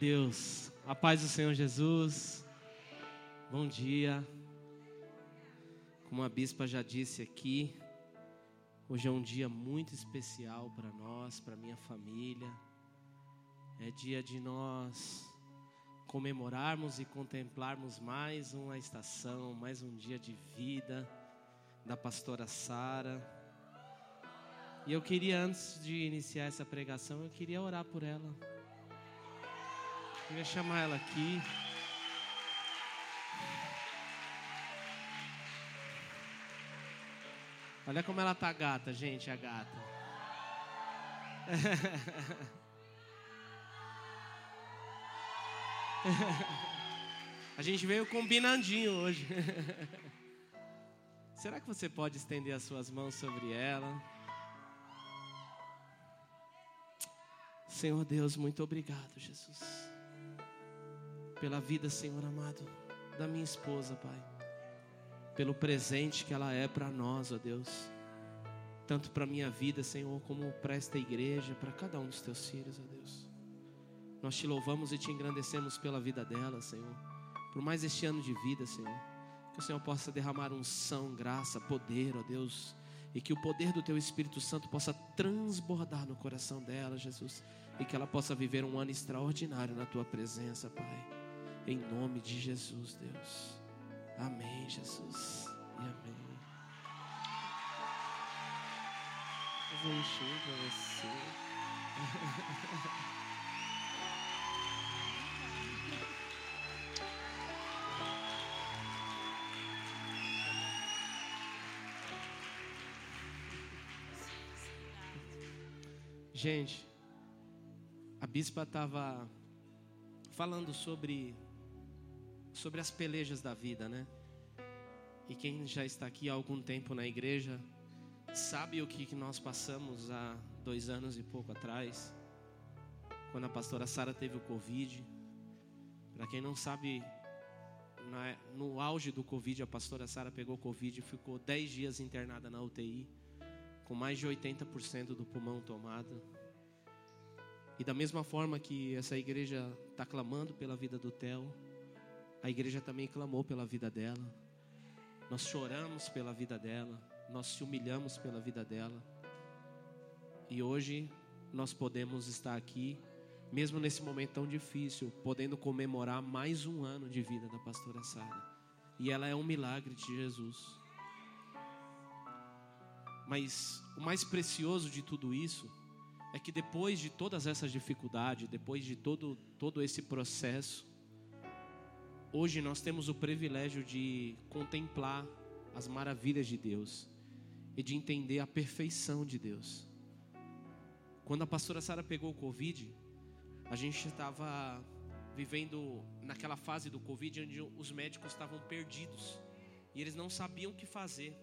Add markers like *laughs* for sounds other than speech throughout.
Deus. A paz do Senhor Jesus. Bom dia. Como a bispa já disse aqui, hoje é um dia muito especial para nós, para minha família. É dia de nós comemorarmos e contemplarmos mais uma estação, mais um dia de vida da pastora Sara. E eu queria antes de iniciar essa pregação, eu queria orar por ela. Queria chamar ela aqui. Olha como ela tá gata, gente, a gata. *laughs* A gente veio combinandinho hoje. *laughs* Será que você pode estender as suas mãos sobre ela? Senhor Deus, muito obrigado, Jesus pela vida, Senhor amado, da minha esposa, Pai. Pelo presente que ela é para nós, ó Deus. Tanto para minha vida, Senhor, como para esta igreja, para cada um dos teus filhos, ó Deus. Nós te louvamos e te engrandecemos pela vida dela, Senhor. Por mais este ano de vida, Senhor. Que o Senhor possa derramar unção, graça, poder, ó Deus. E que o poder do teu Espírito Santo possa transbordar no coração dela, Jesus. E que ela possa viver um ano extraordinário na tua presença, Pai. Em nome de Jesus, Deus. Amém, Jesus. E amém. Um show para você. Gente, a bispa estava falando sobre sobre as pelejas da vida, né? E quem já está aqui há algum tempo na igreja sabe o que nós passamos há dois anos e pouco atrás, quando a pastora Sara teve o Covid. Para quem não sabe, no auge do Covid, a pastora Sara pegou Covid e ficou dez dias internada na UTI, com mais de 80% do pulmão tomado. E da mesma forma que essa igreja está clamando pela vida do Theo, a igreja também clamou pela vida dela. Nós choramos pela vida dela. Nós se humilhamos pela vida dela. E hoje nós podemos estar aqui, mesmo nesse momento tão difícil, podendo comemorar mais um ano de vida da pastora Sara. E ela é um milagre de Jesus. Mas o mais precioso de tudo isso é que depois de todas essas dificuldades, depois de todo, todo esse processo, Hoje nós temos o privilégio de contemplar as maravilhas de Deus e de entender a perfeição de Deus. Quando a pastora Sara pegou o Covid, a gente estava vivendo naquela fase do Covid onde os médicos estavam perdidos e eles não sabiam o que fazer.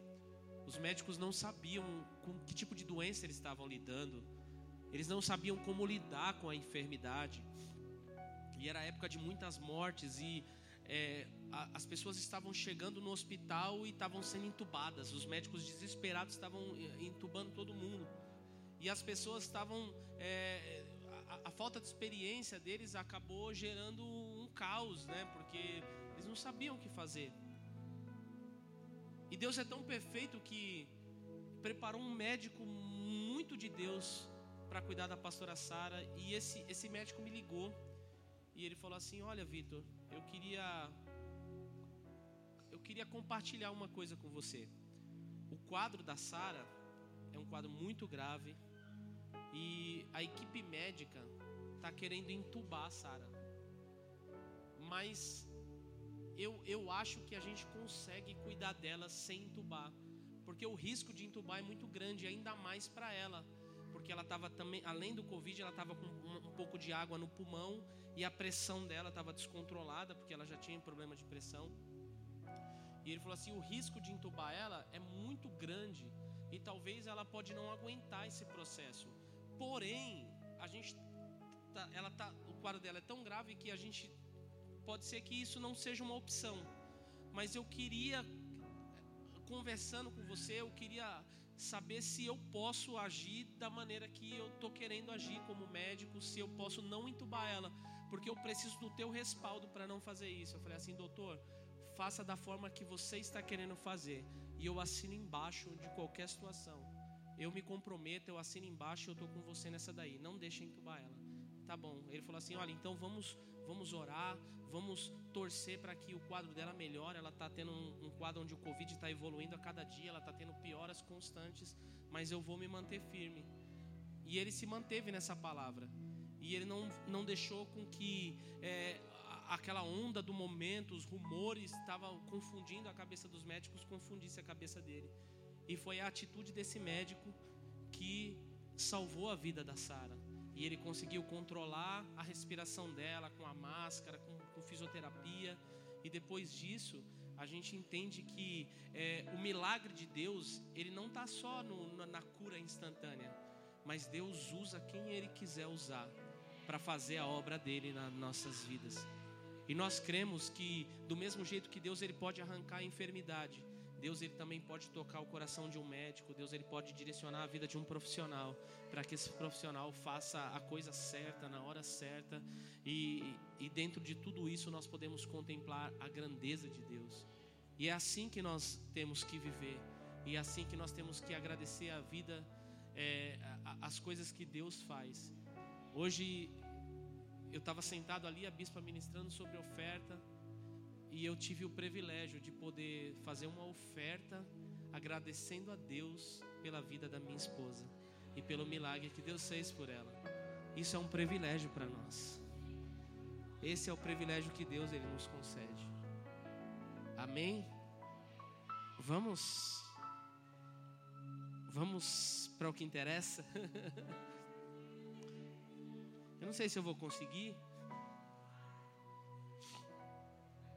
Os médicos não sabiam com que tipo de doença eles estavam lidando. Eles não sabiam como lidar com a enfermidade. E era época de muitas mortes e é, a, as pessoas estavam chegando no hospital e estavam sendo entubadas. Os médicos desesperados estavam é, entubando todo mundo. E as pessoas estavam. É, a, a, falta de experiência deles acabou gerando um caos, né? Porque eles não sabiam o que fazer. E Deus é tão perfeito que preparou um médico muito de Deus para cuidar da pastora Sara. E esse, esse médico me ligou. E ele falou assim: Olha, Vitor, eu queria eu queria compartilhar uma coisa com você. O quadro da Sara é um quadro muito grave e a equipe médica está querendo entubar a Sara. Mas eu, eu acho que a gente consegue cuidar dela sem entubar, porque o risco de entubar é muito grande, ainda mais para ela, porque ela estava também, além do Covid, ela estava com um, um pouco de água no pulmão e a pressão dela estava descontrolada, porque ela já tinha problema de pressão. E ele falou assim: o risco de entubar ela é muito grande e talvez ela pode não aguentar esse processo. Porém, a gente tá, ela tá, o quadro dela é tão grave que a gente pode ser que isso não seja uma opção. Mas eu queria conversando com você, eu queria saber se eu posso agir da maneira que eu estou querendo agir como médico, se eu posso não entubar ela, porque eu preciso do teu respaldo para não fazer isso. Eu falei assim, doutor, faça da forma que você está querendo fazer, e eu assino embaixo de qualquer situação. Eu me comprometo, eu assino embaixo, eu estou com você nessa daí. Não deixe entubar ela. Tá bom. Ele falou assim, olha, então vamos vamos orar, vamos torcer para que o quadro dela melhore. Ela está tendo um, um, quadro onde o Covid está evoluindo a cada dia, ela está tendo pioras constantes, mas eu vou me manter firme. E ele se manteve nessa palavra. E ele não, não deixou com que é, aquela onda do momento, os rumores estavam confundindo a cabeça dos médicos, confundisse a cabeça dele. E foi a atitude desse médico que salvou a vida da Sara. E ele conseguiu controlar a respiração dela com a máscara, com, com fisioterapia. E depois disso, a gente entende que é, o milagre de Deus, ele não está só no, na, na cura instantânea, mas Deus usa quem Ele quiser usar para fazer a obra dele nas nossas vidas. E nós cremos que do mesmo jeito que Deus ele pode arrancar a enfermidade, Deus ele também pode tocar o coração de um médico, Deus ele pode direcionar a vida de um profissional, para que esse profissional faça a coisa certa na hora certa, e, e dentro de tudo isso nós podemos contemplar a grandeza de Deus. E é assim que nós temos que viver, e é assim que nós temos que agradecer a vida, é, as coisas que Deus faz. Hoje eu estava sentado ali, a bispa ministrando sobre oferta. E eu tive o privilégio de poder fazer uma oferta agradecendo a Deus pela vida da minha esposa e pelo milagre que Deus fez por ela. Isso é um privilégio para nós. Esse é o privilégio que Deus ele nos concede. Amém. Vamos Vamos para o que interessa. *laughs* eu não sei se eu vou conseguir.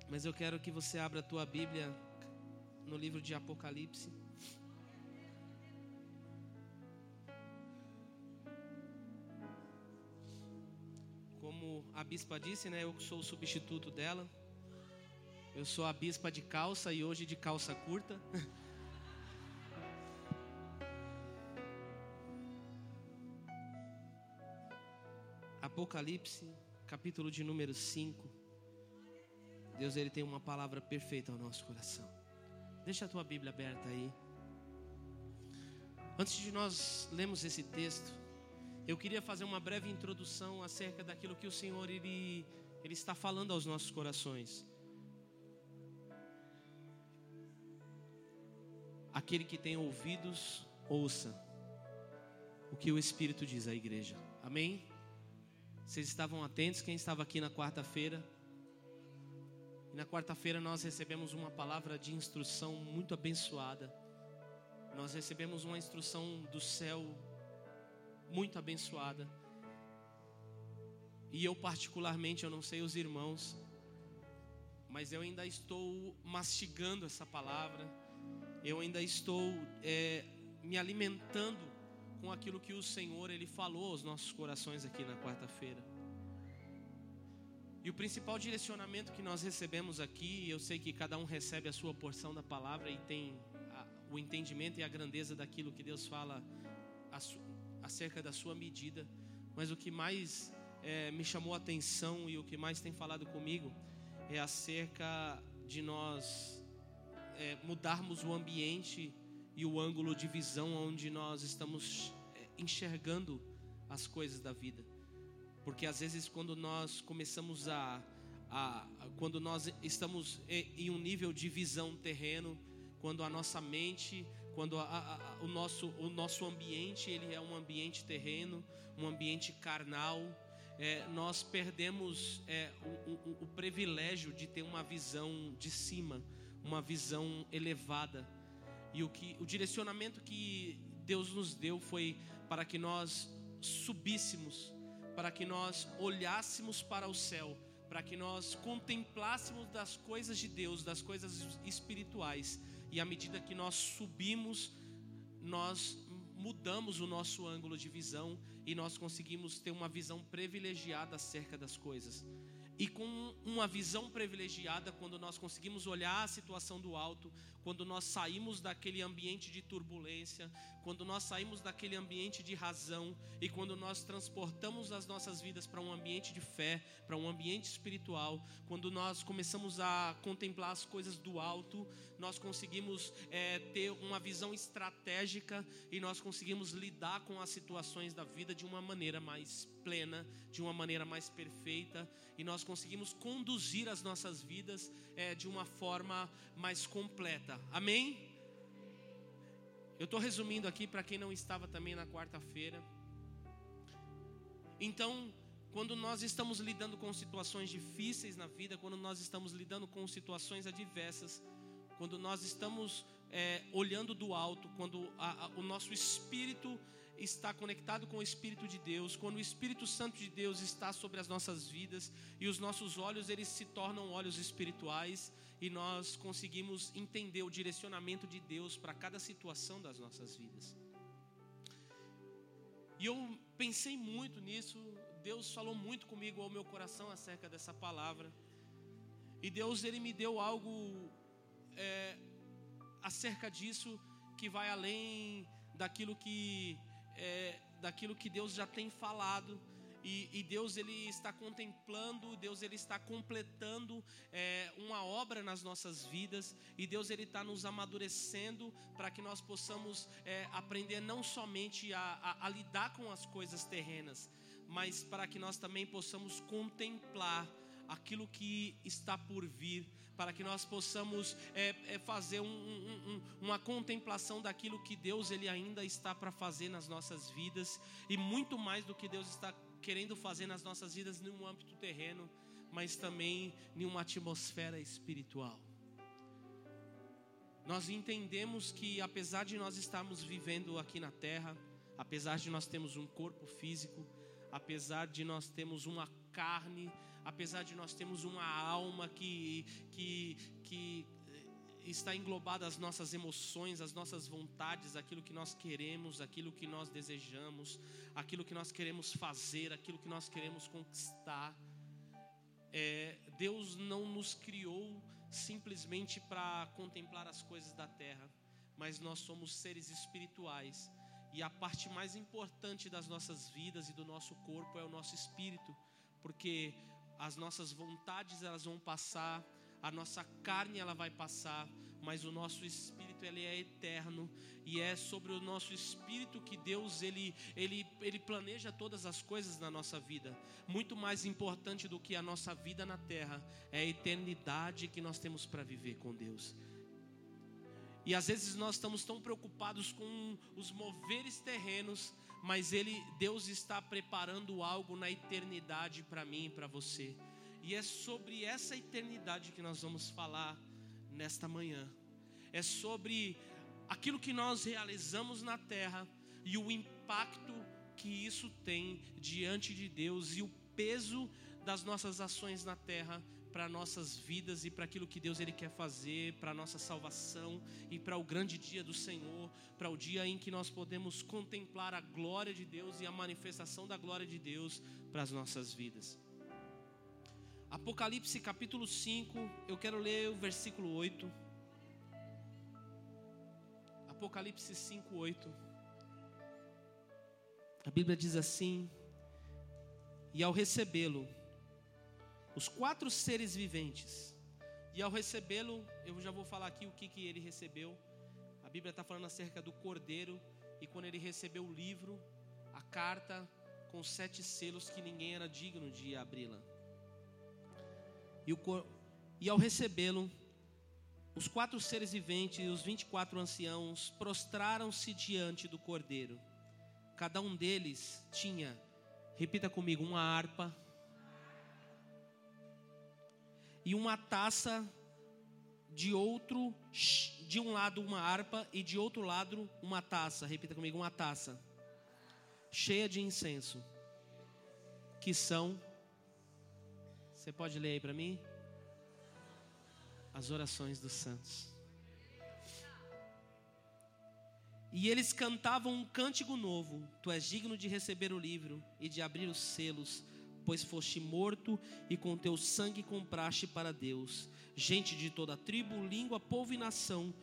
Mas eu quero que você abra a tua Bíblia no livro de Apocalipse. Como a bispa disse, né, eu sou o substituto dela. Eu sou a bispa de calça e hoje de calça curta. *laughs* Apocalipse, capítulo de número 5. Deus ele tem uma palavra perfeita ao nosso coração. Deixa a tua Bíblia aberta aí. Antes de nós lermos esse texto, eu queria fazer uma breve introdução acerca daquilo que o Senhor ele, ele está falando aos nossos corações. Aquele que tem ouvidos, ouça o que o Espírito diz à igreja. Amém? Vocês estavam atentos? Quem estava aqui na quarta-feira? E na quarta-feira nós recebemos uma palavra de instrução muito abençoada. Nós recebemos uma instrução do céu muito abençoada. E eu particularmente, eu não sei os irmãos, mas eu ainda estou mastigando essa palavra. Eu ainda estou é, me alimentando com aquilo que o Senhor ele falou aos nossos corações aqui na quarta-feira. E o principal direcionamento que nós recebemos aqui, eu sei que cada um recebe a sua porção da palavra e tem a, o entendimento e a grandeza daquilo que Deus fala acerca da sua medida, mas o que mais é, me chamou a atenção e o que mais tem falado comigo é acerca de nós é, mudarmos o ambiente e o ângulo de visão onde nós estamos é, enxergando as coisas da vida. Porque às vezes quando nós começamos a, a, quando nós estamos em um nível de visão terreno, quando a nossa mente, quando a, a, o, nosso, o nosso ambiente ele é um ambiente terreno, um ambiente carnal, é, nós perdemos é, o, o, o privilégio de ter uma visão de cima, uma visão elevada. E o, que, o direcionamento que Deus nos deu foi para que nós subíssemos para que nós olhássemos para o céu, para que nós contemplássemos das coisas de Deus, das coisas espirituais, e à medida que nós subimos, nós mudamos o nosso ângulo de visão e nós conseguimos ter uma visão privilegiada acerca das coisas. E com uma visão privilegiada, quando nós conseguimos olhar a situação do alto, quando nós saímos daquele ambiente de turbulência, quando nós saímos daquele ambiente de razão e quando nós transportamos as nossas vidas para um ambiente de fé, para um ambiente espiritual, quando nós começamos a contemplar as coisas do alto, nós conseguimos é, ter uma visão estratégica e nós conseguimos lidar com as situações da vida de uma maneira mais plena, de uma maneira mais perfeita e nós conseguimos conduzir as nossas vidas é, de uma forma mais completa. Amém? Eu estou resumindo aqui para quem não estava também na quarta-feira. Então, quando nós estamos lidando com situações difíceis na vida, quando nós estamos lidando com situações adversas, quando nós estamos é, olhando do alto, quando a, a, o nosso espírito está conectado com o Espírito de Deus, quando o Espírito Santo de Deus está sobre as nossas vidas e os nossos olhos eles se tornam olhos espirituais e nós conseguimos entender o direcionamento de Deus para cada situação das nossas vidas. E eu pensei muito nisso, Deus falou muito comigo ao meu coração acerca dessa palavra. E Deus ele me deu algo é, acerca disso que vai além daquilo que é, daquilo que Deus já tem falado. E, e, Deus ele está contemplando, Deus ele está completando é, uma obra nas nossas vidas. E Deus ele está nos amadurecendo para que nós possamos é, aprender não somente a, a, a lidar com as coisas terrenas, mas para que nós também possamos contemplar aquilo que está por vir, para que nós possamos é, é fazer um, um, um, uma contemplação daquilo que Deus ele ainda está para fazer nas nossas vidas. E muito mais do que Deus está querendo fazer nas nossas vidas num âmbito terreno, mas também em uma atmosfera espiritual. Nós entendemos que apesar de nós estarmos vivendo aqui na terra, apesar de nós termos um corpo físico, apesar de nós termos uma carne apesar de nós termos uma alma que, que, que está englobada as nossas emoções, as nossas vontades, aquilo que nós queremos, aquilo que nós desejamos, aquilo que nós queremos fazer, aquilo que nós queremos conquistar. É, Deus não nos criou simplesmente para contemplar as coisas da terra, mas nós somos seres espirituais. E a parte mais importante das nossas vidas e do nosso corpo é o nosso espírito, porque as nossas vontades elas vão passar, a nossa carne ela vai passar, mas o nosso espírito ele é eterno e é sobre o nosso espírito que Deus ele ele ele planeja todas as coisas na nossa vida. Muito mais importante do que a nossa vida na terra é a eternidade que nós temos para viver com Deus. E às vezes nós estamos tão preocupados com os moveres terrenos mas ele, Deus está preparando algo na eternidade para mim e para você. E é sobre essa eternidade que nós vamos falar nesta manhã. É sobre aquilo que nós realizamos na terra e o impacto que isso tem diante de Deus e o peso das nossas ações na terra para nossas vidas e para aquilo que Deus ele quer fazer, para nossa salvação e para o grande dia do Senhor, para o dia em que nós podemos contemplar a glória de Deus e a manifestação da glória de Deus para as nossas vidas. Apocalipse capítulo 5, eu quero ler o versículo 8. Apocalipse 5, 8. A Bíblia diz assim: E ao recebê-lo, os quatro seres viventes. E ao recebê-lo, eu já vou falar aqui o que, que ele recebeu. A Bíblia está falando acerca do cordeiro. E quando ele recebeu o livro, a carta com sete selos que ninguém era digno de abri-la. E, e ao recebê-lo, os quatro seres viventes e os vinte e quatro anciãos prostraram-se diante do cordeiro. Cada um deles tinha, repita comigo, uma harpa e uma taça de outro, de um lado uma harpa e de outro lado uma taça. Repita comigo, uma taça cheia de incenso, que são Você pode ler aí para mim? As orações dos santos. E eles cantavam um cântico novo: Tu és digno de receber o livro e de abrir os selos pois foste morto e com teu sangue compraste para Deus gente de toda tribo, língua, povo e nação,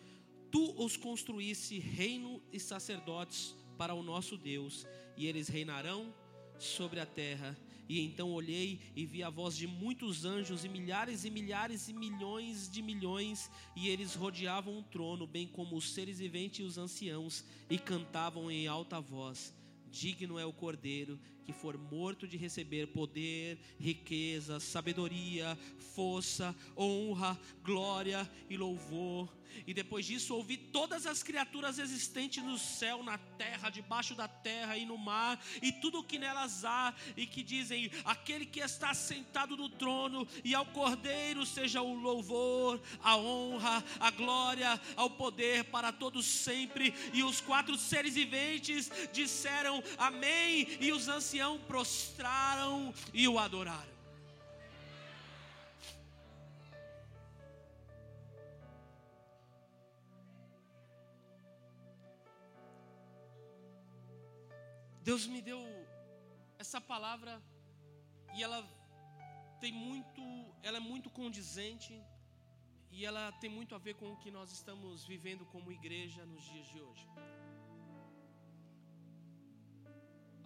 Tu os construísse reino e sacerdotes para o nosso Deus, e eles reinarão sobre a terra. E então olhei e vi a voz de muitos anjos, e milhares e milhares e milhões de milhões, e eles rodeavam o trono, bem como os seres viventes e os anciãos, e cantavam em alta voz: Digno é o cordeiro que for morto de receber poder, riqueza, sabedoria, força, honra, glória e louvor. E depois disso ouvi todas as criaturas existentes no céu, na terra, debaixo da terra e no mar, e tudo o que nelas há, e que dizem: Aquele que está sentado no trono, e ao Cordeiro seja o louvor, a honra, a glória, ao poder para todos sempre. E os quatro seres viventes disseram Amém, e os anciãos prostraram e o adoraram. Deus me deu essa palavra e ela tem muito, ela é muito condizente e ela tem muito a ver com o que nós estamos vivendo como igreja nos dias de hoje.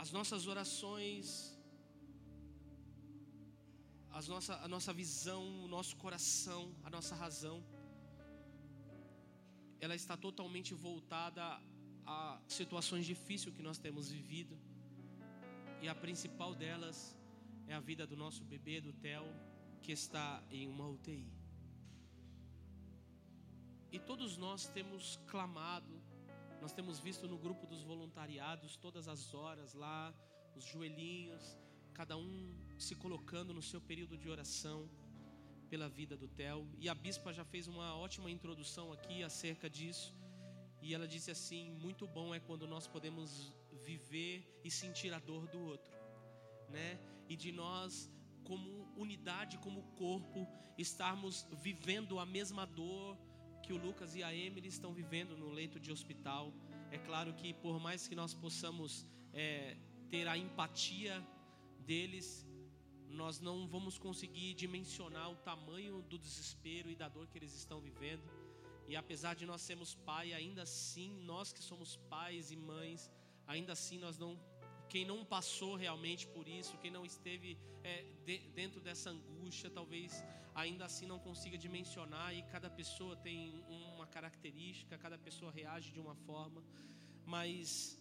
As nossas orações, as nossa, a nossa visão, o nosso coração, a nossa razão, ela está totalmente voltada a situações difíceis que nós temos vivido. E a principal delas é a vida do nosso bebê, do Theo, que está em uma UTI. E todos nós temos clamado nós temos visto no grupo dos voluntariados todas as horas lá, os joelhinhos, cada um se colocando no seu período de oração pela vida do Theo. E a bispa já fez uma ótima introdução aqui acerca disso. E ela disse assim: muito bom é quando nós podemos viver e sentir a dor do outro, né? E de nós, como unidade, como corpo, estarmos vivendo a mesma dor que o Lucas e a Emily estão vivendo no leito de hospital. É claro que por mais que nós possamos é, ter a empatia deles, nós não vamos conseguir dimensionar o tamanho do desespero e da dor que eles estão vivendo. E apesar de nós sermos pai, ainda assim, nós que somos pais e mães, ainda assim nós não quem não passou realmente por isso, quem não esteve é, de, dentro dessa angústia, talvez ainda assim não consiga dimensionar. E cada pessoa tem uma característica, cada pessoa reage de uma forma. Mas,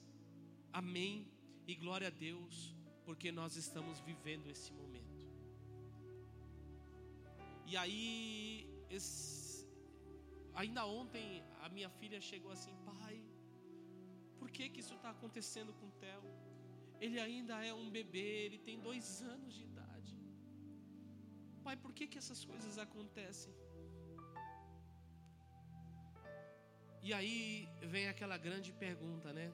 amém e glória a Deus, porque nós estamos vivendo esse momento. E aí, esse, ainda ontem, a minha filha chegou assim: pai, por que, que isso está acontecendo com o Theo? Ele ainda é um bebê, ele tem dois anos de idade. Pai, por que, que essas coisas acontecem? E aí vem aquela grande pergunta, né?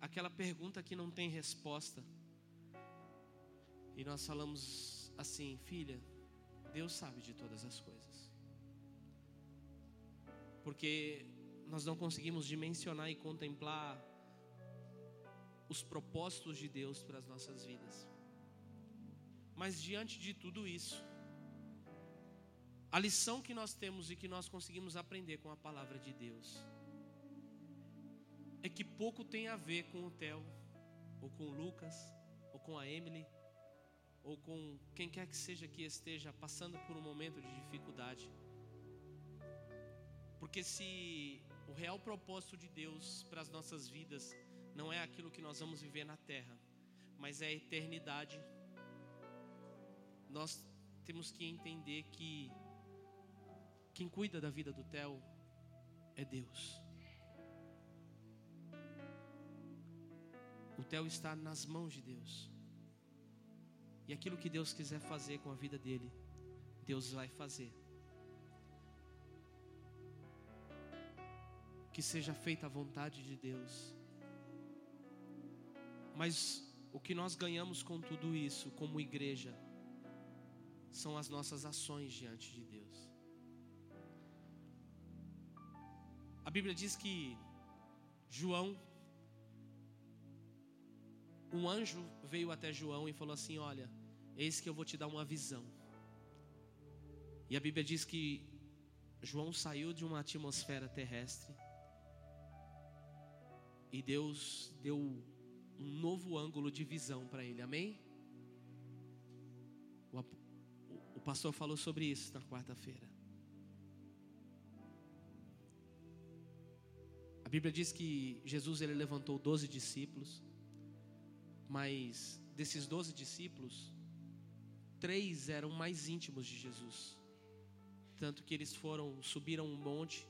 Aquela pergunta que não tem resposta. E nós falamos assim, filha, Deus sabe de todas as coisas. Porque nós não conseguimos dimensionar e contemplar os propósitos de Deus para as nossas vidas. Mas diante de tudo isso, a lição que nós temos e que nós conseguimos aprender com a palavra de Deus é que pouco tem a ver com o Theo, ou com o Lucas, ou com a Emily, ou com quem quer que seja que esteja passando por um momento de dificuldade. Porque se o real propósito de Deus para as nossas vidas não é aquilo que nós vamos viver na terra, mas é a eternidade. Nós temos que entender que quem cuida da vida do Theo é Deus. O Theo está nas mãos de Deus. E aquilo que Deus quiser fazer com a vida dele, Deus vai fazer. Que seja feita a vontade de Deus. Mas o que nós ganhamos com tudo isso, como igreja, são as nossas ações diante de Deus. A Bíblia diz que João, um anjo veio até João e falou assim: Olha, eis que eu vou te dar uma visão. E a Bíblia diz que João saiu de uma atmosfera terrestre e Deus deu um novo ângulo de visão para ele, amém? O, o, pastor falou sobre isso na quarta-feira. A Bíblia diz que Jesus ele levantou doze discípulos, mas desses doze discípulos, três eram mais íntimos de Jesus, tanto que eles foram subiram um monte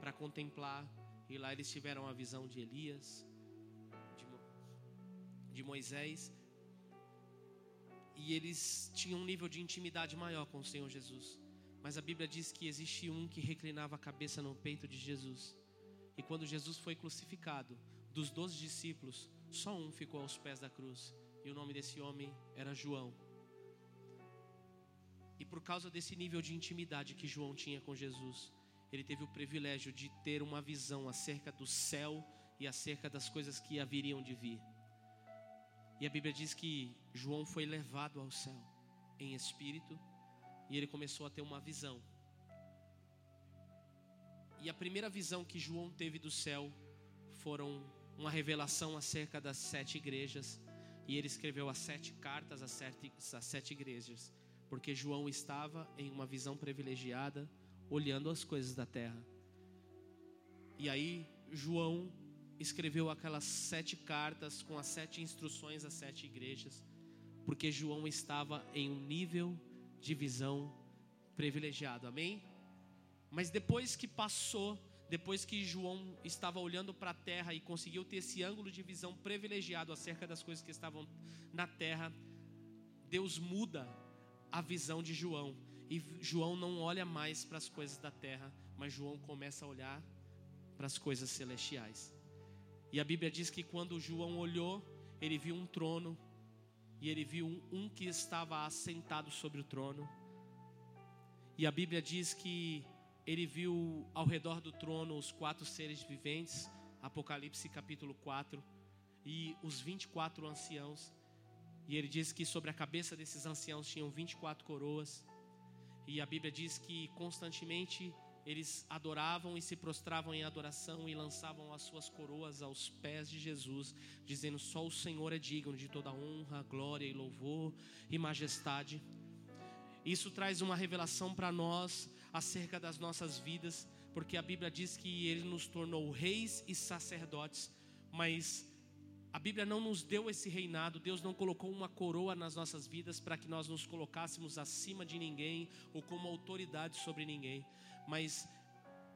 para contemplar e lá eles tiveram a visão de Elias, de, Moisés, e eles tinham um nível de intimidade maior com o Senhor Jesus. Mas a Bíblia diz que existia um que reclinava a cabeça no peito de Jesus. E quando Jesus foi crucificado, dos doze discípulos, só um ficou aos pés da cruz. E o nome desse homem era João. E por causa desse nível de intimidade que João tinha com Jesus, ele teve o privilégio de ter uma visão acerca do céu e acerca das coisas que haveriam de vir. E a Bíblia diz que João foi levado ao céu em espírito e ele começou a ter uma visão. E a primeira visão que João teve do céu foram uma revelação acerca das sete igrejas. E ele escreveu as sete cartas às sete, às sete igrejas, porque João estava em uma visão privilegiada olhando as coisas da terra. E aí, João escreveu aquelas sete cartas com as sete instruções às sete igrejas, porque João estava em um nível de visão privilegiado, amém? Mas depois que passou, depois que João estava olhando para a terra e conseguiu ter esse ângulo de visão privilegiado acerca das coisas que estavam na terra, Deus muda a visão de João e João não olha mais para as coisas da terra, mas João começa a olhar para as coisas celestiais. E a Bíblia diz que quando João olhou, ele viu um trono, e ele viu um, um que estava assentado sobre o trono. E a Bíblia diz que ele viu ao redor do trono os quatro seres viventes, Apocalipse capítulo 4, e os 24 anciãos. E ele diz que sobre a cabeça desses anciãos tinham 24 coroas. E a Bíblia diz que constantemente eles adoravam e se prostravam em adoração e lançavam as suas coroas aos pés de Jesus, dizendo: Só o Senhor é digno de toda honra, glória e louvor e majestade. Isso traz uma revelação para nós acerca das nossas vidas, porque a Bíblia diz que Ele nos tornou reis e sacerdotes, mas a Bíblia não nos deu esse reinado, Deus não colocou uma coroa nas nossas vidas para que nós nos colocássemos acima de ninguém ou como autoridade sobre ninguém, mas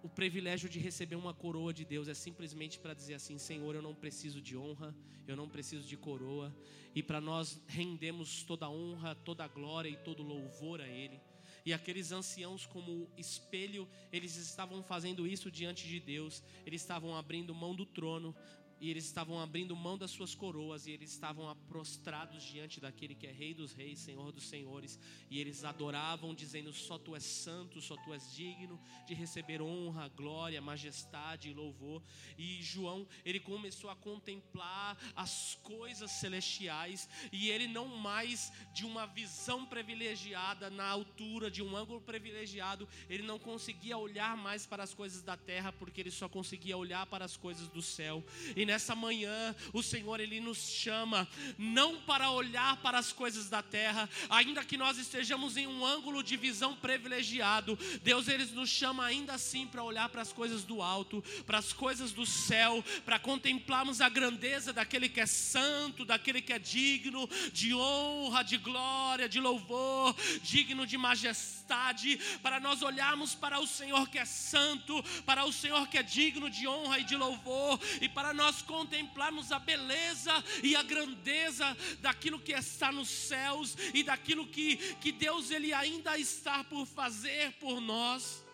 o privilégio de receber uma coroa de Deus é simplesmente para dizer assim: Senhor, eu não preciso de honra, eu não preciso de coroa, e para nós rendemos toda honra, toda glória e todo louvor a Ele. E aqueles anciãos, como espelho, eles estavam fazendo isso diante de Deus, eles estavam abrindo mão do trono, e eles estavam abrindo mão das suas coroas e eles estavam prostrados diante daquele que é Rei dos Reis, Senhor dos Senhores, e eles adoravam, dizendo: Só tu és santo, só tu és digno de receber honra, glória, majestade e louvor. E João, ele começou a contemplar as coisas celestiais, e ele não mais de uma visão privilegiada na altura, de um ângulo privilegiado, ele não conseguia olhar mais para as coisas da terra, porque ele só conseguia olhar para as coisas do céu. E nessa manhã o Senhor ele nos chama não para olhar para as coisas da terra, ainda que nós estejamos em um ângulo de visão privilegiado, Deus ele nos chama ainda assim para olhar para as coisas do alto, para as coisas do céu, para contemplarmos a grandeza daquele que é santo, daquele que é digno de honra, de glória, de louvor, digno de majestade, para nós olharmos para o Senhor que é santo, para o Senhor que é digno de honra e de louvor, e para nós contemplarmos a beleza e a grandeza daquilo que está nos céus e daquilo que, que Deus ele ainda está por fazer por nós.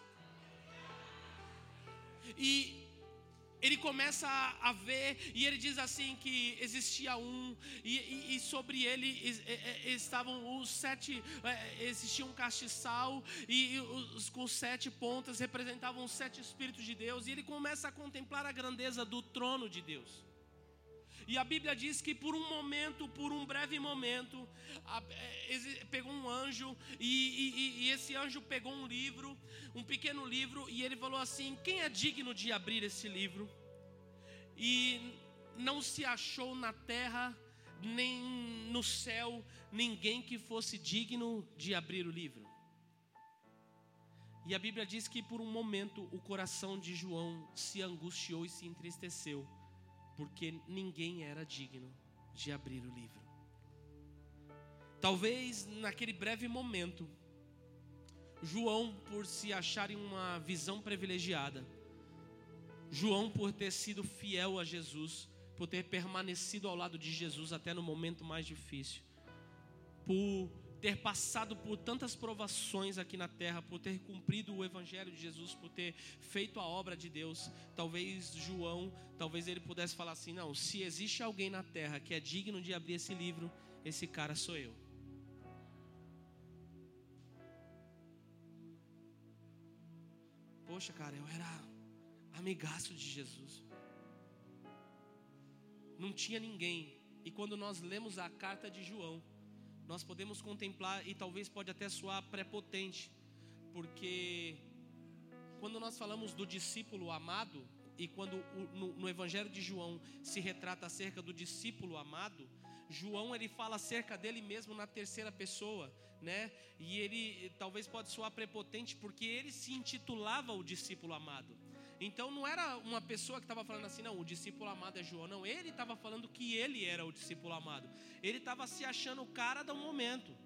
E ele começa a, a, ver e ele diz assim que existia um e, e, e sobre ele estavam os sete é, existia um castiçal e, os, com sete pontas representavam os sete espíritos de Deus e ele começa a contemplar a grandeza do trono de Deus E a Bíblia diz que por um momento, por um breve momento, é, pegou um anjo e, e, e, esse anjo pegou um livro, um pequeno livro, e ele falou assim: Quem é digno de abrir esse livro? E não se achou na terra nem no céu ninguém que fosse digno de abrir o livro. E a Bíblia diz que por um momento o coração de João se angustiou e se entristeceu porque ninguém era digno de abrir o livro. Talvez naquele breve momento, João, por se achar em uma visão privilegiada, João, por ter sido fiel a Jesus, por ter permanecido ao lado de Jesus até no momento mais difícil, por ter passado por tantas provações aqui na terra, por ter cumprido o evangelho de Jesus, por ter feito a obra de Deus, talvez João, talvez ele pudesse falar assim: não, se existe alguém na terra que é digno de abrir esse livro, esse cara sou eu. Poxa, cara, eu era amigaço de Jesus. Não tinha ninguém. E quando nós lemos a carta de João, nós podemos contemplar e talvez pode até soar prepotente, porque quando nós falamos do discípulo amado e quando no, Evangelho de João se retrata acerca do discípulo amado, João ele fala acerca dele mesmo na terceira pessoa, né? E ele talvez pode soar prepotente porque ele se intitulava o discípulo amado. Então não era uma pessoa que estava falando assim, não, o discípulo amado é João. Não, ele estava falando que ele era o discípulo amado. Ele estava se achando o cara do momento.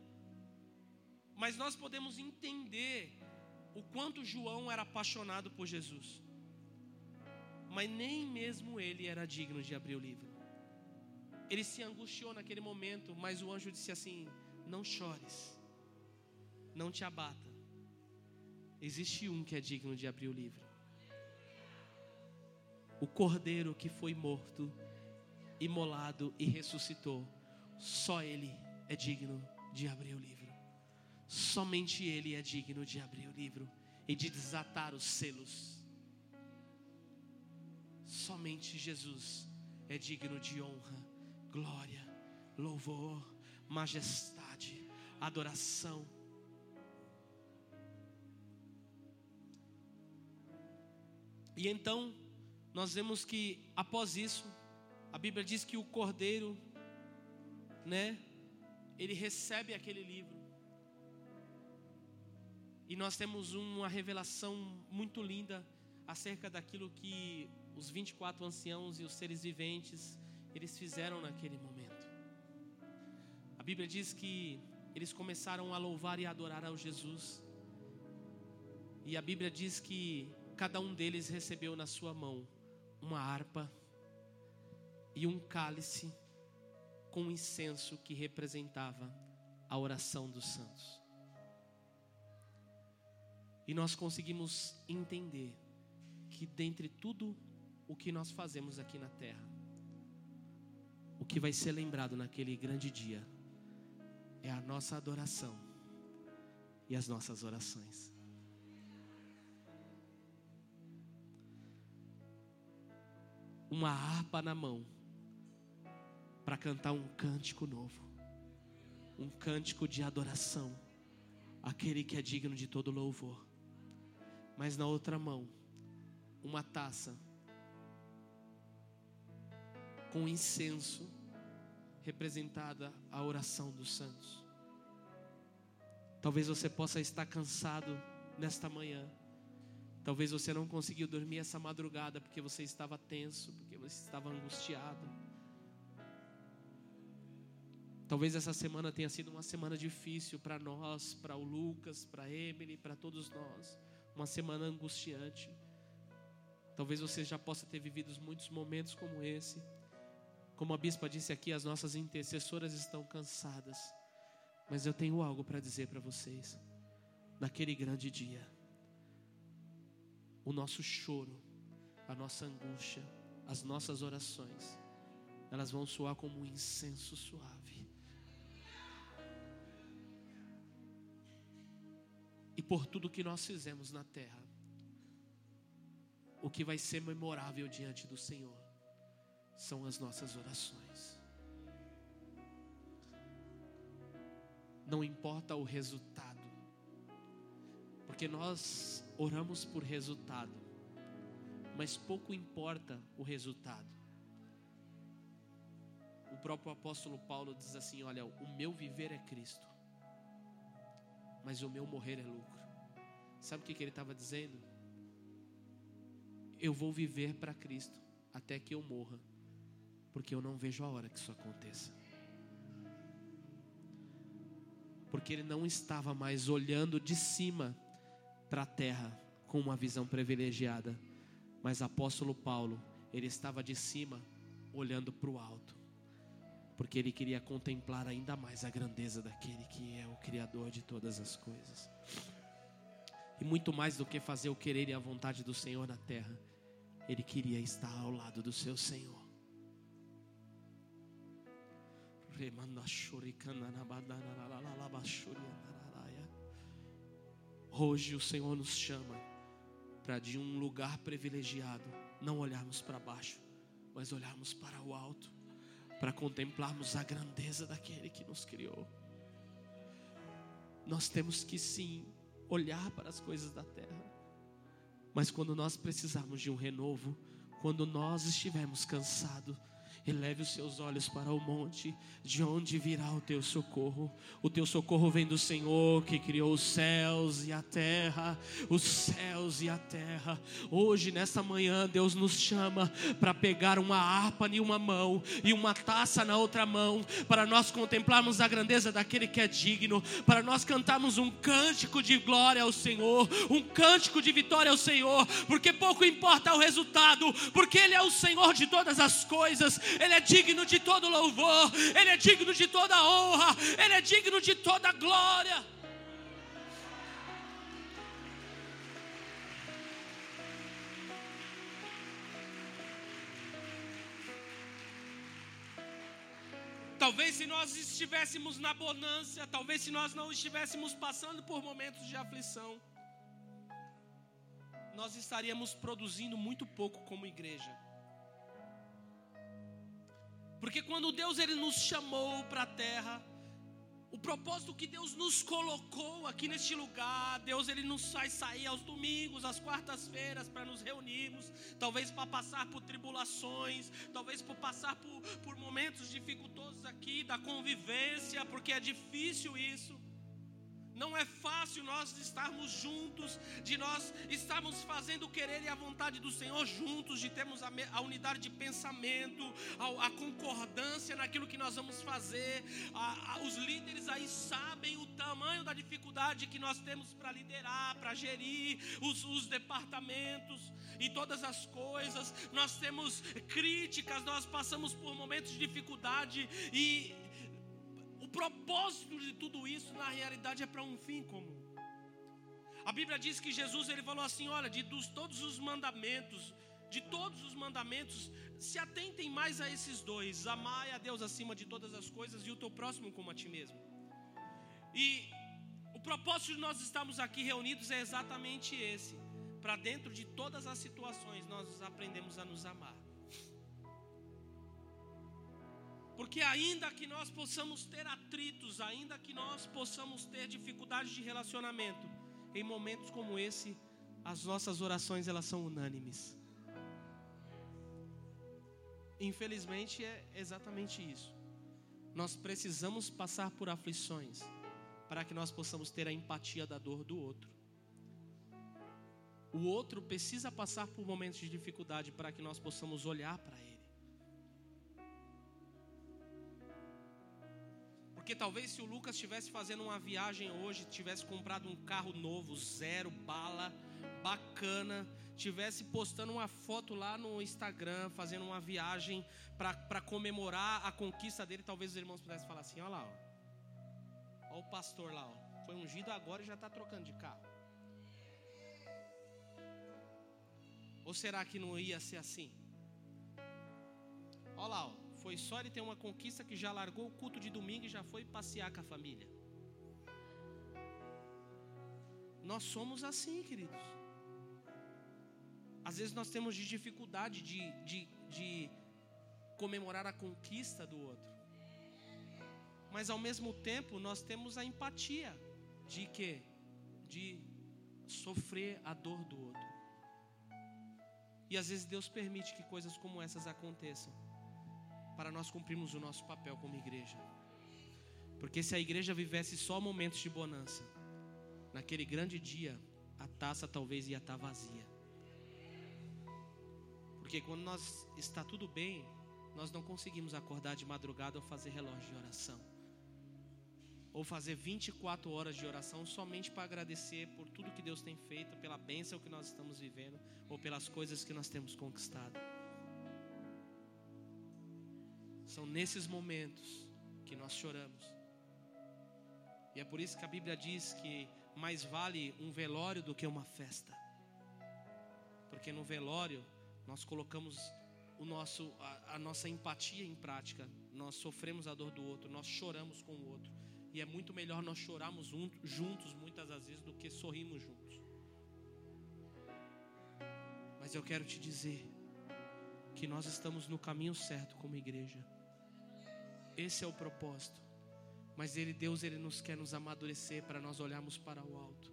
Mas nós podemos entender o quanto João era apaixonado por Jesus. Mas nem mesmo ele era digno de abrir o livro. Ele se angustiou naquele momento, mas o anjo disse assim: Não chores, não te abata. Existe um que é digno de abrir o livro o cordeiro que foi morto, imolado e ressuscitou, só ele é digno de abrir o livro. Somente ele é digno de abrir o livro e de desatar os selos. Somente Jesus é digno de honra, glória, louvor, majestade, adoração. E então, nós vemos que após isso, a Bíblia diz que o cordeiro, né, ele recebe aquele livro. E nós temos uma revelação muito linda acerca daquilo que os 24 anciãos e os seres viventes eles fizeram naquele momento. A Bíblia diz que eles começaram a louvar e adorar ao Jesus. E a Bíblia diz que cada um deles recebeu na sua mão uma harpa e um cálice com incenso que representava a oração dos santos. E nós conseguimos entender que dentre tudo o que nós fazemos aqui na terra, o que vai ser lembrado naquele grande dia é a nossa adoração e as nossas orações. Uma harpa na mão para cantar um cântico novo, um cântico de adoração, aquele que é digno de todo louvor. Mas na outra mão, uma taça com incenso representada a oração dos santos. Talvez você possa estar cansado nesta manhã Talvez você não conseguiu dormir essa madrugada porque você estava tenso, porque você estava angustiado. Talvez essa semana tenha sido uma semana difícil para nós, para o Lucas, para Emily, para todos nós. Uma semana angustiante. Talvez você já possa ter vivido muitos momentos como esse. Como a bispa disse aqui, as nossas intercessoras estão cansadas. Mas eu tenho algo para dizer para vocês. Naquele grande dia o nosso choro, a nossa angústia, as nossas orações, elas vão soar como um incenso suave. E por tudo que nós fizemos na terra, o que vai ser memorável diante do Senhor são as nossas orações. Não importa o resultado, porque nós oramos por resultado, mas pouco importa o resultado. O próprio apóstolo Paulo diz assim: Olha, o meu viver é Cristo, mas o meu morrer é lucro. Sabe o que, ele estava dizendo? Eu vou viver para Cristo até que eu morra, porque eu não vejo a hora que isso aconteça. Porque ele não estava mais olhando de cima para a terra com uma visão privilegiada, mas apóstolo Paulo, ele estava de cima olhando para o alto, porque ele queria contemplar ainda mais a grandeza daquele que é o Criador de todas as coisas. E muito mais do que fazer o querer e a vontade do Senhor na terra, ele queria estar ao lado do seu Senhor. Hoje o Senhor nos chama para de um lugar privilegiado não olharmos para baixo, mas olharmos para o alto, para contemplarmos a grandeza daquele que nos criou. Nós temos que sim olhar para as coisas da terra, mas quando nós precisarmos de um renovo, quando nós estivermos cansados, Eleve os seus olhos para o monte, de onde virá o teu socorro. O teu socorro vem do Senhor que criou os céus e a terra, os céus e a terra. Hoje, nesta manhã, Deus nos chama para pegar uma harpa em uma mão e uma taça na outra mão, para nós contemplarmos a grandeza daquele que é digno, para nós cantarmos um cântico de glória ao Senhor, um cântico de vitória ao Senhor, porque pouco importa o resultado, porque Ele é o Senhor de todas as coisas ele é digno de todo louvor, Ele é digno de toda honra, Ele é digno de toda glória. Talvez se nós estivéssemos na bonança, talvez se nós não estivéssemos passando por momentos de aflição, nós estaríamos produzindo muito pouco como igreja. Porque quando Deus ele nos chamou para a terra, o propósito que Deus nos colocou aqui neste lugar, Deus ele nos faz sair aos domingos, às quartas-feiras para nos reunirmos, talvez para passar por tribulações, talvez por passar por, por momentos dificultosos aqui da convivência, porque é difícil isso. Não é fácil nós estarmos juntos, de nós estarmos fazendo o querer e a vontade do Senhor juntos, de termos a, a unidade de pensamento, a, a, concordância naquilo que nós vamos fazer. A, os líderes aí sabem o tamanho da dificuldade que nós temos para liderar, para gerir os, os departamentos e todas as coisas. Nós temos críticas, nós passamos por momentos de dificuldade e propósito de tudo isso, na realidade, é para um fim comum. A Bíblia diz que Jesus ele falou assim: olha, de dos, todos os mandamentos, de todos os mandamentos, se atentem mais a esses dois: amar a Deus acima de todas as coisas e o teu próximo como a ti mesmo. E o propósito de nós estarmos aqui reunidos é exatamente esse: para dentro de todas as situações nós aprendemos a nos amar. Porque ainda que nós possamos ter atritos, ainda que nós possamos ter dificuldades de relacionamento, em momentos como esse, as nossas orações elas são unânimes. Infelizmente é exatamente isso. Nós precisamos passar por aflições para que nós possamos ter a empatia da dor do outro. O outro precisa passar por momentos de dificuldade para que nós possamos olhar para ele. Porque talvez se o Lucas estivesse fazendo uma viagem hoje, tivesse comprado um carro novo, zero bala, bacana, tivesse postando uma foto lá no Instagram, fazendo uma viagem para comemorar a conquista dele, talvez os irmãos pudessem falar assim: olha lá, ó, olha o pastor lá, ó, foi ungido agora e já está trocando de carro. Ou será que não ia ser assim? Olha lá, ó, foi só ele ter uma conquista que já largou o culto de domingo e já foi passear com a família. Nós somos assim, queridos. Às vezes nós temos dificuldade de, de, de comemorar a conquista do outro. Mas ao mesmo tempo, nós temos a empatia de quê? De sofrer a dor do outro. E às vezes Deus permite que coisas como essas aconteçam para nós cumprirmos o nosso papel como igreja. Porque se a igreja vivesse só momentos de bonança, naquele grande dia, a taça talvez ia estar vazia. Porque quando nós está tudo bem, nós não conseguimos acordar de madrugada ou fazer relógio de oração. Ou fazer 24 horas de oração somente para agradecer por tudo que Deus tem feito, pela bênção que nós estamos vivendo, ou pelas coisas que nós temos conquistado. São nesses momentos que nós choramos. E é por isso que a Bíblia diz que mais vale um velório do que uma festa. Porque no velório nós colocamos o nosso, a, a, nossa empatia em prática, nós sofremos a dor do outro, nós choramos com o outro. E é muito melhor nós chorarmos juntos, muitas das vezes, do que sorrimos juntos. Mas eu quero te dizer que nós estamos no caminho certo como igreja. Esse é o propósito. Mas ele, Deus, ele nos quer nos amadurecer para nós olharmos para o alto.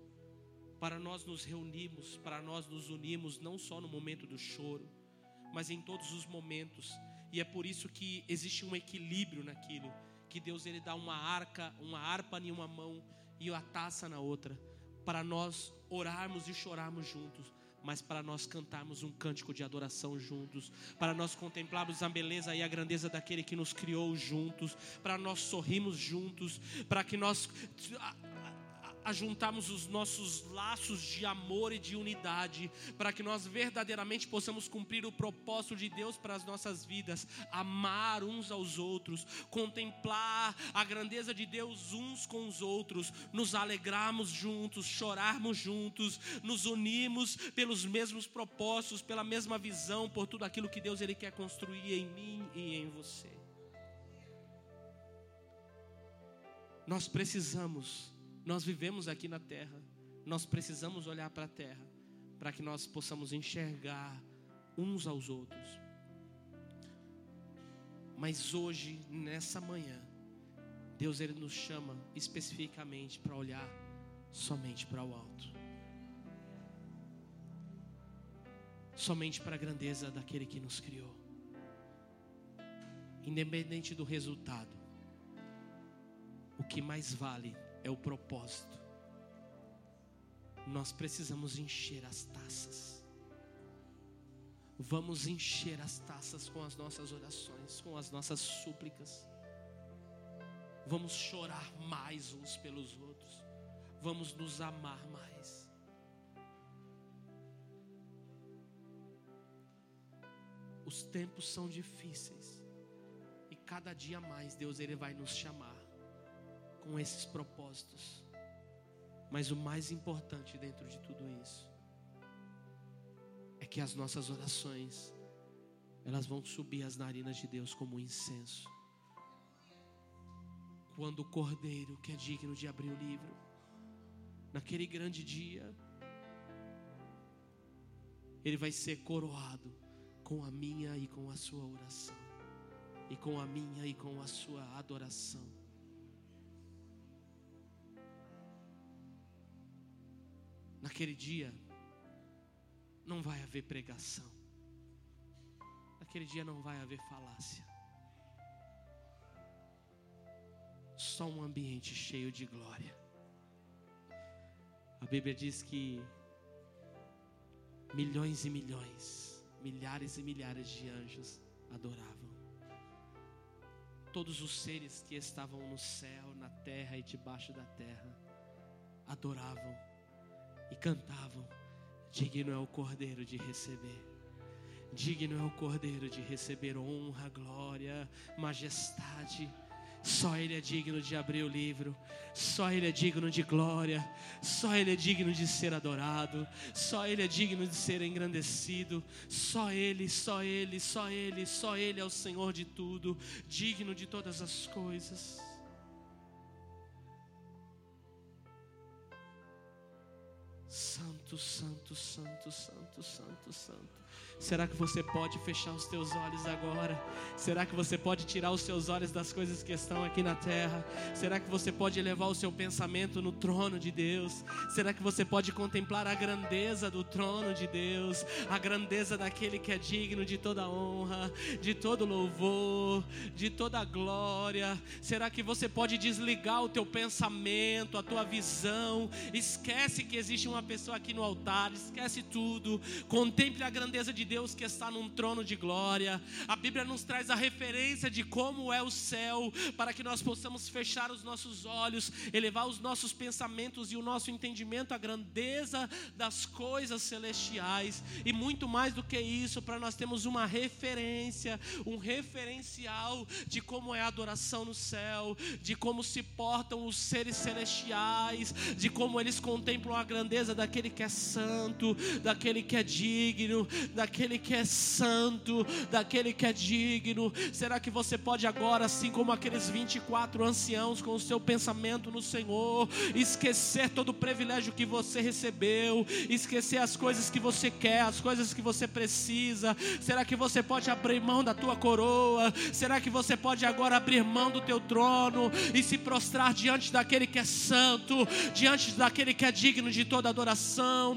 Para nós nos reunirmos, para nós nos unirmos não só no momento do choro, mas em todos os momentos. E é por isso que existe um equilíbrio naquilo, que Deus ele dá uma arca, uma harpa em uma mão e a taça na outra, para nós orarmos e chorarmos juntos, mas para nós cantarmos um cântico de adoração juntos, para nós contemplarmos a beleza e a grandeza daquele que nos criou juntos, para nós sorrirmos juntos, para que nós ajuntarmos os nossos laços de amor e de unidade, para que nós verdadeiramente possamos cumprir o propósito de Deus para as nossas vidas, amar uns aos outros, contemplar a grandeza de Deus uns com os outros, nos alegrarmos juntos, chorarmos juntos, nos unirmos pelos mesmos propósitos, pela mesma visão, por tudo aquilo que Deus ele quer construir em mim e em você. Nós precisamos nós vivemos aqui na terra, nós precisamos olhar para a terra para que nós possamos enxergar uns aos outros. Mas hoje, nessa manhã, Deus ele nos chama especificamente para olhar somente para o alto. Somente para a grandeza daquele que nos criou. Independente do resultado, o que mais vale é o propósito. Nós precisamos encher as taças. Vamos encher as taças com as nossas orações, com as nossas súplicas. Vamos chorar mais uns pelos outros. Vamos nos amar mais. Os tempos são difíceis. E cada dia mais Deus ele vai nos chamar com esses propósitos. Mas o mais importante dentro de tudo isso é que as nossas orações elas vão subir às narinas de Deus como um incenso. Quando o cordeiro, que é digno de abrir o livro, naquele grande dia, ele vai ser coroado com a minha e com a sua oração, e com a minha e com a sua adoração. Naquele dia, não vai haver pregação. Naquele dia não vai haver falácia. Só um ambiente cheio de glória. A Bíblia diz que milhões e milhões, milhares e milhares de anjos adoravam. Todos os seres que estavam no céu, na terra e debaixo da terra adoravam e cantavam: Digno é o cordeiro de receber. Digno é o cordeiro de receber honra, glória, majestade. Só Ele é digno de abrir o livro, só Ele é digno de glória, só Ele é digno de ser adorado, só Ele é digno de ser engrandecido, só Ele, só Ele, só Ele, só Ele é o Senhor de tudo, digno de todas as coisas. Santo santo, santo, santo, santo, santo. Será que você pode fechar os teus olhos agora? Será que você pode tirar os seus olhos das coisas que estão aqui na terra? Será que você pode elevar o seu pensamento no trono de Deus? Será que você pode contemplar a grandeza do trono de Deus, a grandeza daquele que é digno de toda honra, de todo louvor, de toda glória? Será que você pode desligar o teu pensamento, a tua visão? Esquece que existe uma pessoa aqui no altar, esquece tudo. Contemple a grandeza de Deus que está num trono de glória. A Bíblia nos traz a referência de como é o céu, para que nós possamos fechar os nossos olhos, elevar os nossos pensamentos e o nosso entendimento à grandeza das coisas celestiais. E muito mais do que isso, para nós termos uma referência, um referencial de como é a adoração no céu, de como se portam os seres celestiais, de como eles contemplam a grandeza daquele que é santo, daquele que é digno, daquele daquele que é santo, daquele que é digno. Será que você pode agora, assim como aqueles 24 anciãos, com o seu pensamento no Senhor, esquecer todo o privilégio que você recebeu, esquecer as coisas que você quer, as coisas que você precisa? Será que você pode abrir mão da tua coroa? Será que você pode agora abrir mão do teu trono e se prostrar diante daquele que é santo, diante daquele que é digno de toda adoração,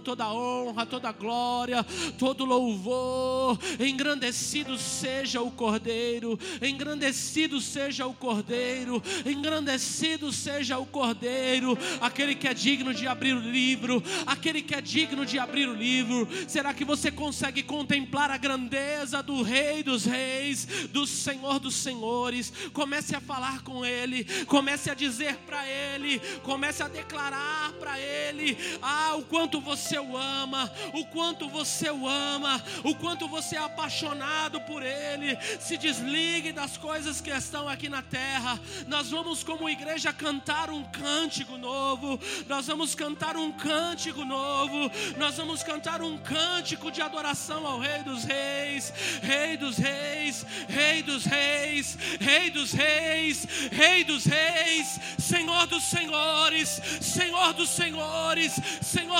toda honra, toda glória, todo louvor? louvor. Engrandecido seja o Cordeiro, engrandecido seja o Cordeiro, engrandecido seja o Cordeiro, aquele que é digno de abrir o livro, aquele que é digno de abrir o livro. Será que você consegue contemplar a grandeza do Rei dos Reis, do Senhor dos Senhores? Comece a falar com Ele, comece a dizer para Ele, comece a declarar para Ele: ah, o quanto você o ama, o quanto você o ama, o quanto você é apaixonado por Ele. Se desligue das coisas que estão aqui na terra. Nós vamos, como igreja, cantar um cântico novo. Nós vamos cantar um cântico novo. Nós vamos cantar um cântico de adoração ao Rei dos Reis, Rei dos Reis, Rei dos Reis, Rei dos Reis, Rei dos Reis, Senhor dos Senhores, Senhor dos Senhores, Senhor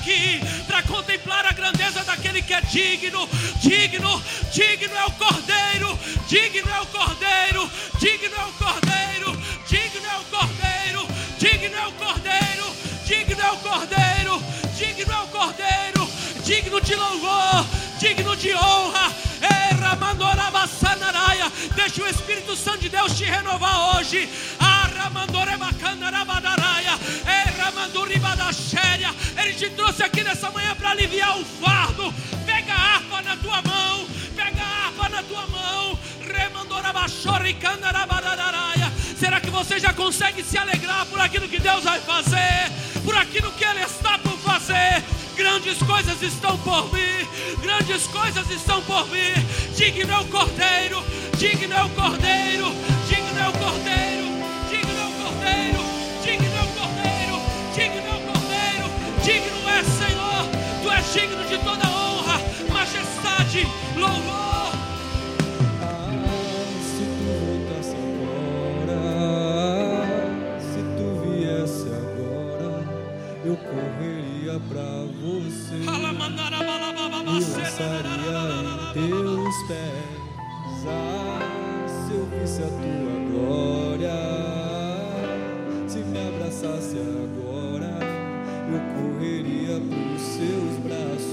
é aqui para contemplar a grandeza daquele que é é digno, digno, digno é o Cordeiro, digno é o Cordeiro, digno é o Cordeiro, digno é o Cordeiro, digno é o Cordeiro, digno é o Cordeiro, digno é o Cordeiro, digno de louvor, digno de honra. Deixa o Espírito Santo de Deus te renovar hoje. Ele te trouxe aqui nessa manhã para aliviar o fardo. Pega a harpa na tua mão. Pega a harpa na tua mão. Será que você já consegue se alegrar por aquilo que Deus vai fazer? Por aquilo que Ele está por fazer? Grandes coisas estão por vir. Grandes coisas estão por vir. Digno é o Cordeiro. Digno é o Cordeiro. Digno é o Cordeiro. Digno é o Cordeiro. Digno é Senhor. Tu és digno de toda honra, majestade, louvor. Ah, se tu voltasse agora, se tu viesse agora, eu correria pra você e lançaria em teus pés. Ah, se eu visse a tua glória, se me abraçasse agora, correria pros seus braços.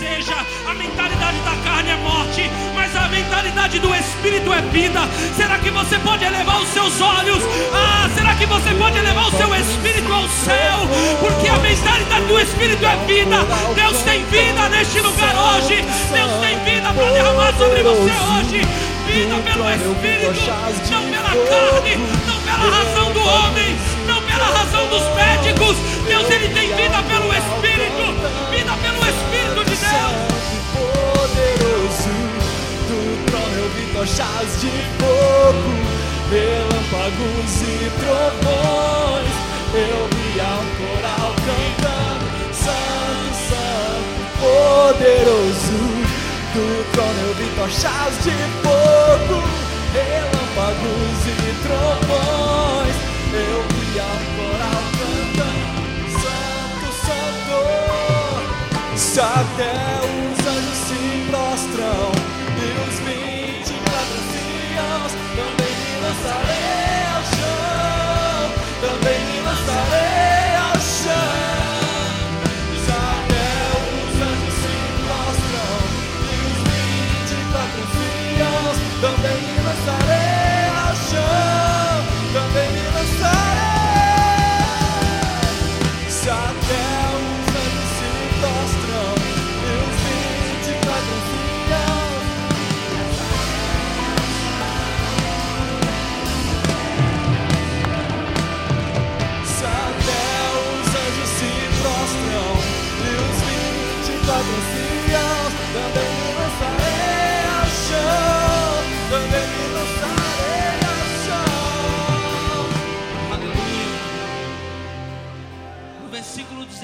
Deseja. A mentalidade da carne é morte, mas a mentalidade do Espírito é vida. Será que você pode elevar os seus olhos? Ah, será que você pode elevar o seu Espírito ao céu? Porque a mentalidade do Espírito é vida. Deus tem vida neste lugar hoje. Deus tem vida para derramar sobre você hoje. Vida pelo Espírito, não pela carne, não pela razão do homem, não pela razão dos médicos. Deus ele tem vida pelo Espírito, tochas de fogo, relâmpagos e trovões. Eu vi a um coral cantando, Santo, Santo, poderoso. Do trono eu vi tochas de fogo, relâmpagos e trovões. Eu vi a um coral cantando, Santo, Santo. Se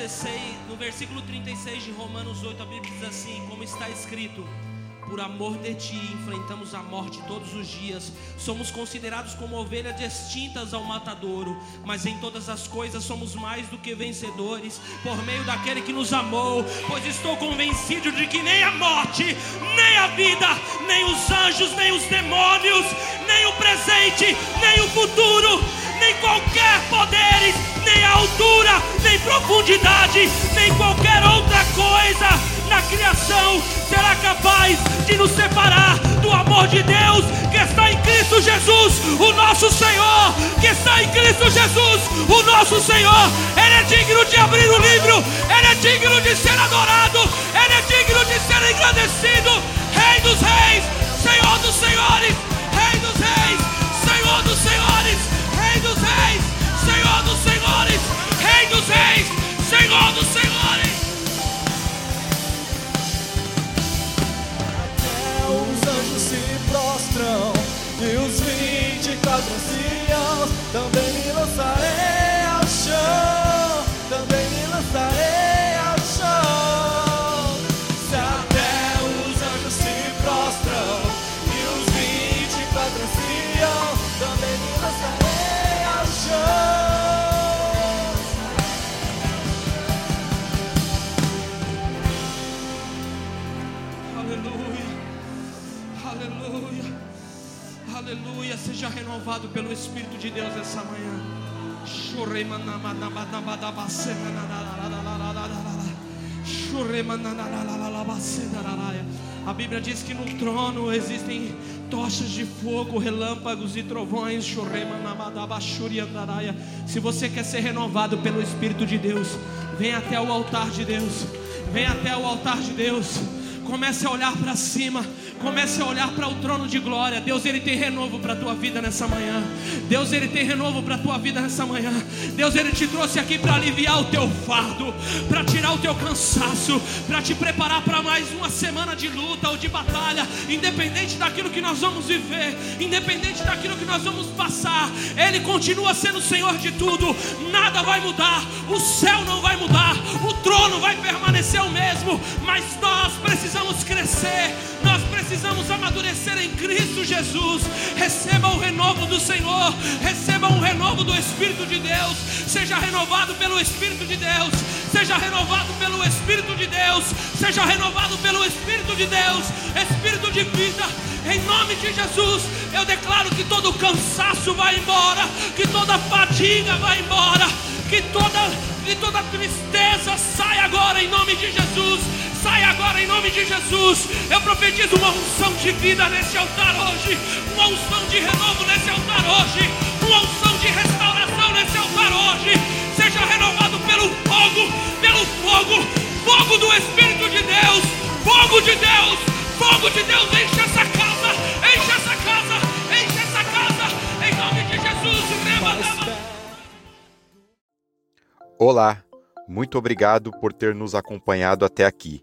16, no versículo 36 de Romanos 8, a Bíblia diz assim: Como está escrito, por amor de ti enfrentamos a morte todos os dias, somos considerados como ovelhas distintas ao matadouro, mas em todas as coisas somos mais do que vencedores, por meio daquele que nos amou, pois estou convencido de que nem a morte, nem a vida, nem os anjos, nem os demônios, nem o presente, nem o futuro, nem qualquer poderes, nem altura, nem profundidade, nem qualquer outra coisa na criação será capaz de nos separar do amor de Deus que está em Cristo Jesus, o nosso Senhor, que está em Cristo Jesus, o nosso Senhor. Ele é digno de abrir o livro, ele é digno de ser adorado, ele é digno de ser engrandecido. Rei dos reis, Senhor dos senhores, Reis, Senhor dos senhores. Até os anjos se prostram e os vinte e Pelo Espírito de Deus essa manhã. A Bíblia diz que no trono existem tochas de fogo, relâmpagos e trovões. Se você quer ser renovado pelo Espírito de Deus, vem até o altar de Deus. Vem até o altar de Deus. Comece a olhar para cima, comece a olhar para o trono de glória. Deus, ele tem renovo para a tua vida nessa manhã. Deus, ele tem renovo para a tua vida nessa manhã. Deus, ele te trouxe aqui para aliviar o teu fardo, para tirar o teu cansaço, para te preparar para mais uma semana de luta ou de batalha, independente daquilo que nós vamos viver, independente daquilo que nós vamos passar. Ele continua sendo o Senhor de tudo. Nada vai mudar. O céu não vai mudar. O trono vai permanecer o mesmo, mas nós precisamos crescer, nós precisamos amadurecer em Cristo Jesus. Receba o renovo do Senhor, receba um renovo do Espírito de Deus. Seja renovado pelo Espírito de Deus, seja renovado pelo Espírito de Deus, seja renovado pelo Espírito de Deus, Espírito de vida. Em nome de Jesus, eu declaro que todo cansaço vai embora, que toda fadiga vai embora, que toda, que toda tristeza sai agora em nome de Jesus Sai agora em nome de Jesus. Eu profetizo uma unção de vida nesse altar hoje. Uma unção de renovo nesse altar hoje. Uma unção de restauração nesse altar hoje. Seja renovado pelo fogo, pelo fogo, fogo do Espírito de Deus. Fogo de Deus, fogo de Deus, enche essa casa, enche essa casa, enche essa casa, em nome de Jesus. Olá, muito obrigado por ter nos acompanhado até aqui.